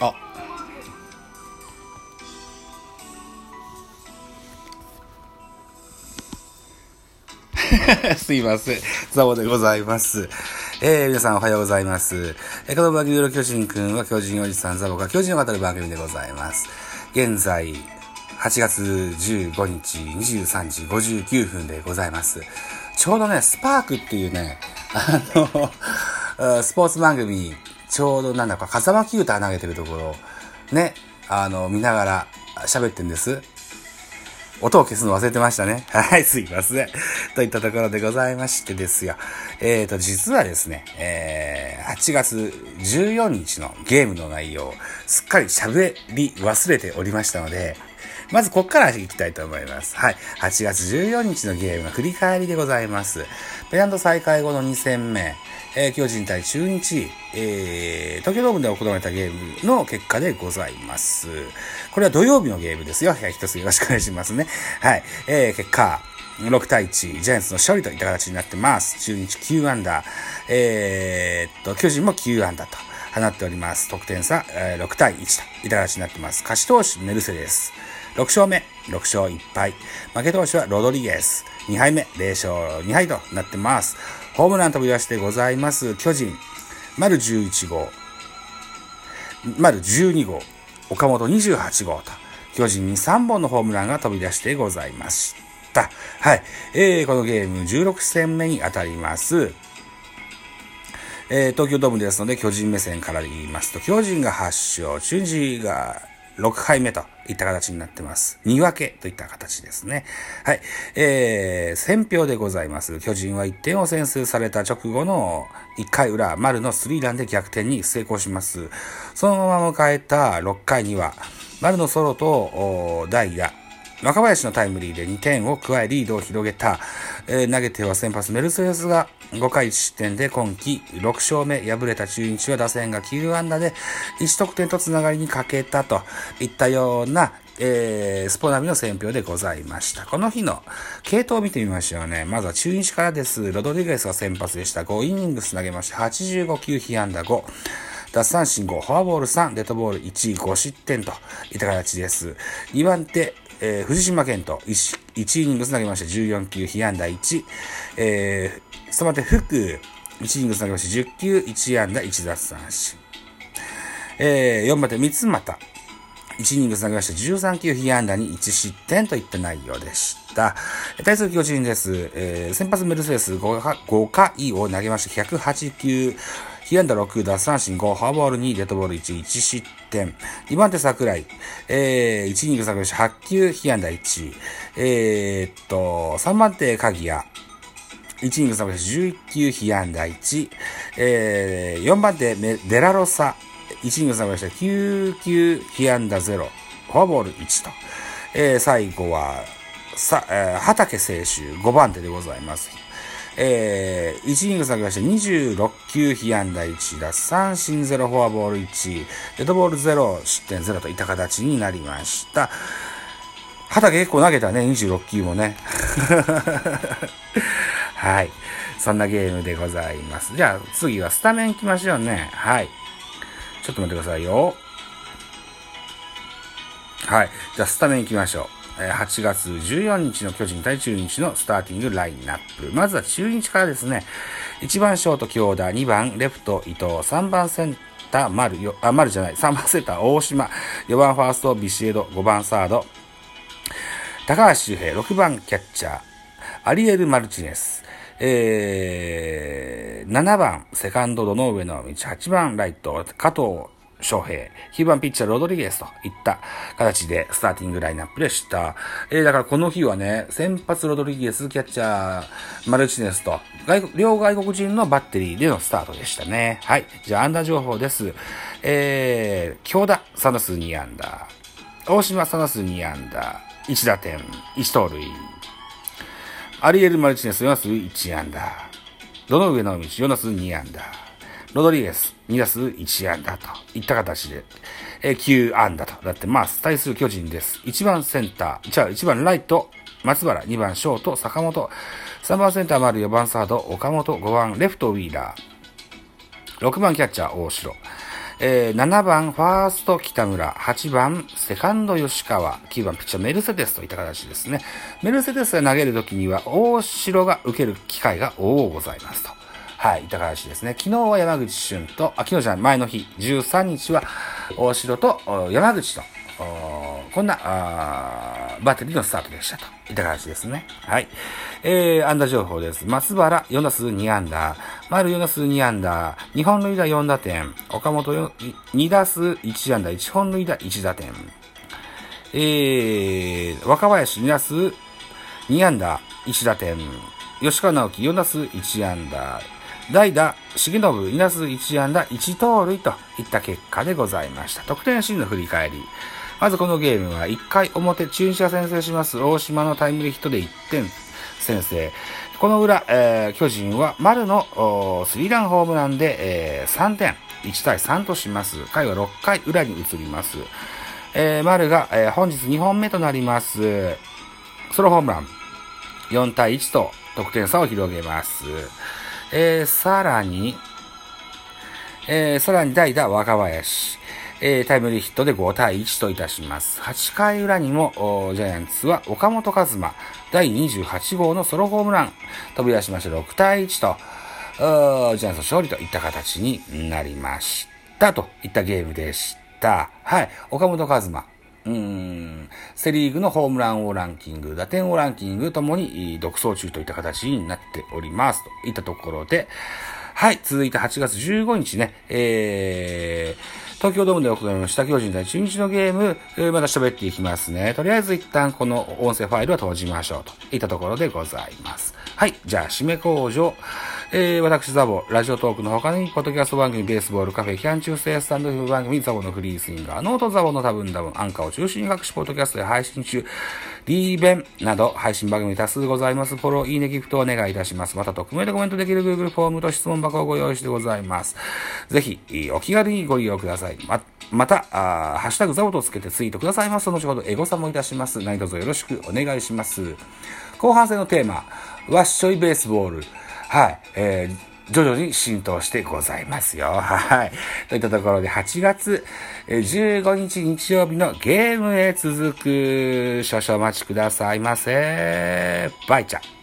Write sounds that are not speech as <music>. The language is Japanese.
あ <laughs> すいません。ザボでございます。えー、皆さんおはようございます。えー、この番組の巨人くんは巨人おじさんザボが巨人を語る番組でございます。現在、8月15日23時59分でございます。ちょうどね、スパークっていうね、あの、<laughs> スポーツ番組、ちょうどなんだか、風間球太投げてるところ、ね、あの、見ながら喋ってんです。音を消すの忘れてましたね。<laughs> はい、すいません。といったところでございましてですよ。えーと、実はですね、えー、8月14日のゲームの内容、すっかり喋り忘れておりましたので、まずここから行きたいと思います。はい。8月14日のゲームの振り返りでございます。ペナント再開後の2戦目、えー、巨人対中日、えー、東京ドームで行われたゲームの結果でございます。これは土曜日のゲームですよ。一つよろしくお願いしますね。はい。えー、結果、6対1、ジャイアンツの勝利といった形になってます。中日9アンダー、えー、っと、巨人も9アンダーと放っております。得点差、えー、6対1といった形になってます。勝ち投手、メルセデス。6勝目、6勝1敗。負け投手はロドリゲス。2敗目、0勝2敗となってます。ホームラン飛び出してございます。巨人、丸11号、丸12号、岡本28号と、巨人に3本のホームランが飛び出してございました。はい。えー、このゲーム16戦目に当たります。えー、東京ドームですので、巨人目線から言いますと、巨人が8勝、中日が6敗目といった形になってます。2分けといった形ですね。はい。えー、選票でございます。巨人は1点を先制された直後の1回裏、丸のスリーランで逆転に成功します。そのまま迎えた6回には、丸のソロと代打、若林のタイムリーで2点を加えリードを広げた、えー、投げては先発メルセデスが5回1失点で今季6勝目敗れた中日は打線が9安打で1得点とつながりに欠けたといったような、えー、スポナビの選評でございました。この日の系統を見てみましょうね。まずは中日からです。ロドリゲスが先発でした。5イニングス投げまして85球被安打5。奪三振5、フォアボール3、デッドボール1、5失点といった形です。2番手、えー、藤島健人1、1イニングス投げまして14球、被安打1、えー、その手福、1イニングス投げまして10球、1安打1奪三振。えー、4番手三俣、1イニングス投げまして13球、被安打に1失点といった内容でした。対する巨人です。えー、先発メルセデス 5, 5回を投げまして108球、被安打6、奪三振5、フォアボール2、デッドボール1、1失点。2番手桜井、えー、1イニング下げまして8球、被安打1。えー、っと、3番手鍵谷、1イニング下げまして11球、被安打1。えー、4番手デラロサ、1イニング下げまして9球、被安打0、フォアボール1と。えー、最後は、さ、えー、畑清修、5番手でございます。えー、1イニング下げまして26球被安打1、奪三振0、フォアボール1、デッドボール0、失点0といった形になりました。畑結構投げたね、26球もね。<laughs> はい。そんなゲームでございます。じゃあ次はスタメン行きましょうね。はい。ちょっと待ってくださいよ。はい。じゃあスタメン行きましょう。8月14日の巨人対中日のスターティングラインナップ。まずは中日からですね、1番ショート京田、2番レフト伊藤、3番センター丸、よあ、丸じゃない、3番センター大島、4番ファーストビシエド、5番サード、高橋周平、6番キャッチャー、アリエル・マルチネス、えー、7番セカンド堂上の道、8番ライト加藤翔平、9番ピッチャーロドリゲスといった形でスターティングラインナップでした。えー、だからこの日はね、先発ロドリゲス、キャッチャーマルチネスと、外国、両外国人のバッテリーでのスタートでしたね。はい。じゃあ、アンダー情報です。えー、京田、サナス2アンダー。大島、サナス2アンダー。1打点、1盗塁。アリエル・マルチネス、4打数1アンダー。どの上の道、4打数2アンダー。ロドリゲス、2打数1安打といった形で、えー、9安打となってます。対する巨人です。1番センター、じゃあ1番ライト、松原、2番ショート、坂本、3番センター丸、4番サード、岡本、5番レフトウィーラー、6番キャッチャー、大城、えー、7番ファースト北村、8番セカンド吉川、9番ピッチャーメルセデスといった形ですね。メルセデスが投げるときには大城が受ける機会が多ございますと。はい、いった形ですね。昨日は山口俊と、あ、昨日じゃない、前の日、13日は大城と山口と、こんな、あバッテリーのスタートでしたと。いった形ですね。はい。えー、安打情報です。松原4打数2安打、丸4打数2安打、2本塁打4打点、岡本2打数1安打、1本塁打1打点、えー、若林2打数2安打。1打点、吉川直樹4打数1安打、代打、重信2打数1安打1盗塁といった結果でございました。得点シーンの振り返り。まずこのゲームは1回表中日が先制します大島のタイムリーヒットで1点先制。この裏、えー、巨人は丸のスリーランホームランで、えー、3点、1対3とします。回は6回裏に移ります。えー、丸が、えー、本日2本目となります。ソロホームラン、4対1と得点差を広げます。えー、さらに、えー、さらに代打若林。えー、タイムリーヒットで5対1といたします。8回裏にも、ジャイアンツは岡本和真、第28号のソロホームラン、飛び出しまして6対1と、ジャイアンツ勝利といった形になりました。といったゲームでした。はい。岡本和真。うん、セリーグのホームラン王ランキング、打点王ランキングともに独走中といった形になっております。といったところで、はい、続いて8月15日ね、えー、東京ドームで行われました巨人対中日のゲーム、また喋っていきますね。とりあえず一旦この音声ファイルは閉じましょうといったところでございます。はい。じゃあ、締め工場。えー、私、ザボ、ラジオトークの他に、ポッドキャスト番組、ベースボールカフェ、キャン中世スタンドフル番組、ザボのフリースインガー、ノートザボの多分多分、アンカーを中心に各種ポッドキャストで配信中、D 弁など配信番組多数ございます。フォロー、いいね、ギフトをお願いいたします。また、匿名でコメントできる Google フォームと質問箱をご用意してございます。ぜひ、お気軽にご利用ください。ま、また、あハッシュタグザボとつけてツイートくださいます。後ほどエゴサもいたします。何卒よろしくお願いします。後半戦のテーマ、ワッショイベースボール。はい。えー徐々に浸透してございますよ。はい。といったところで、8月15日日曜日のゲームへ続く、少々お待ちくださいませ。バイチャ。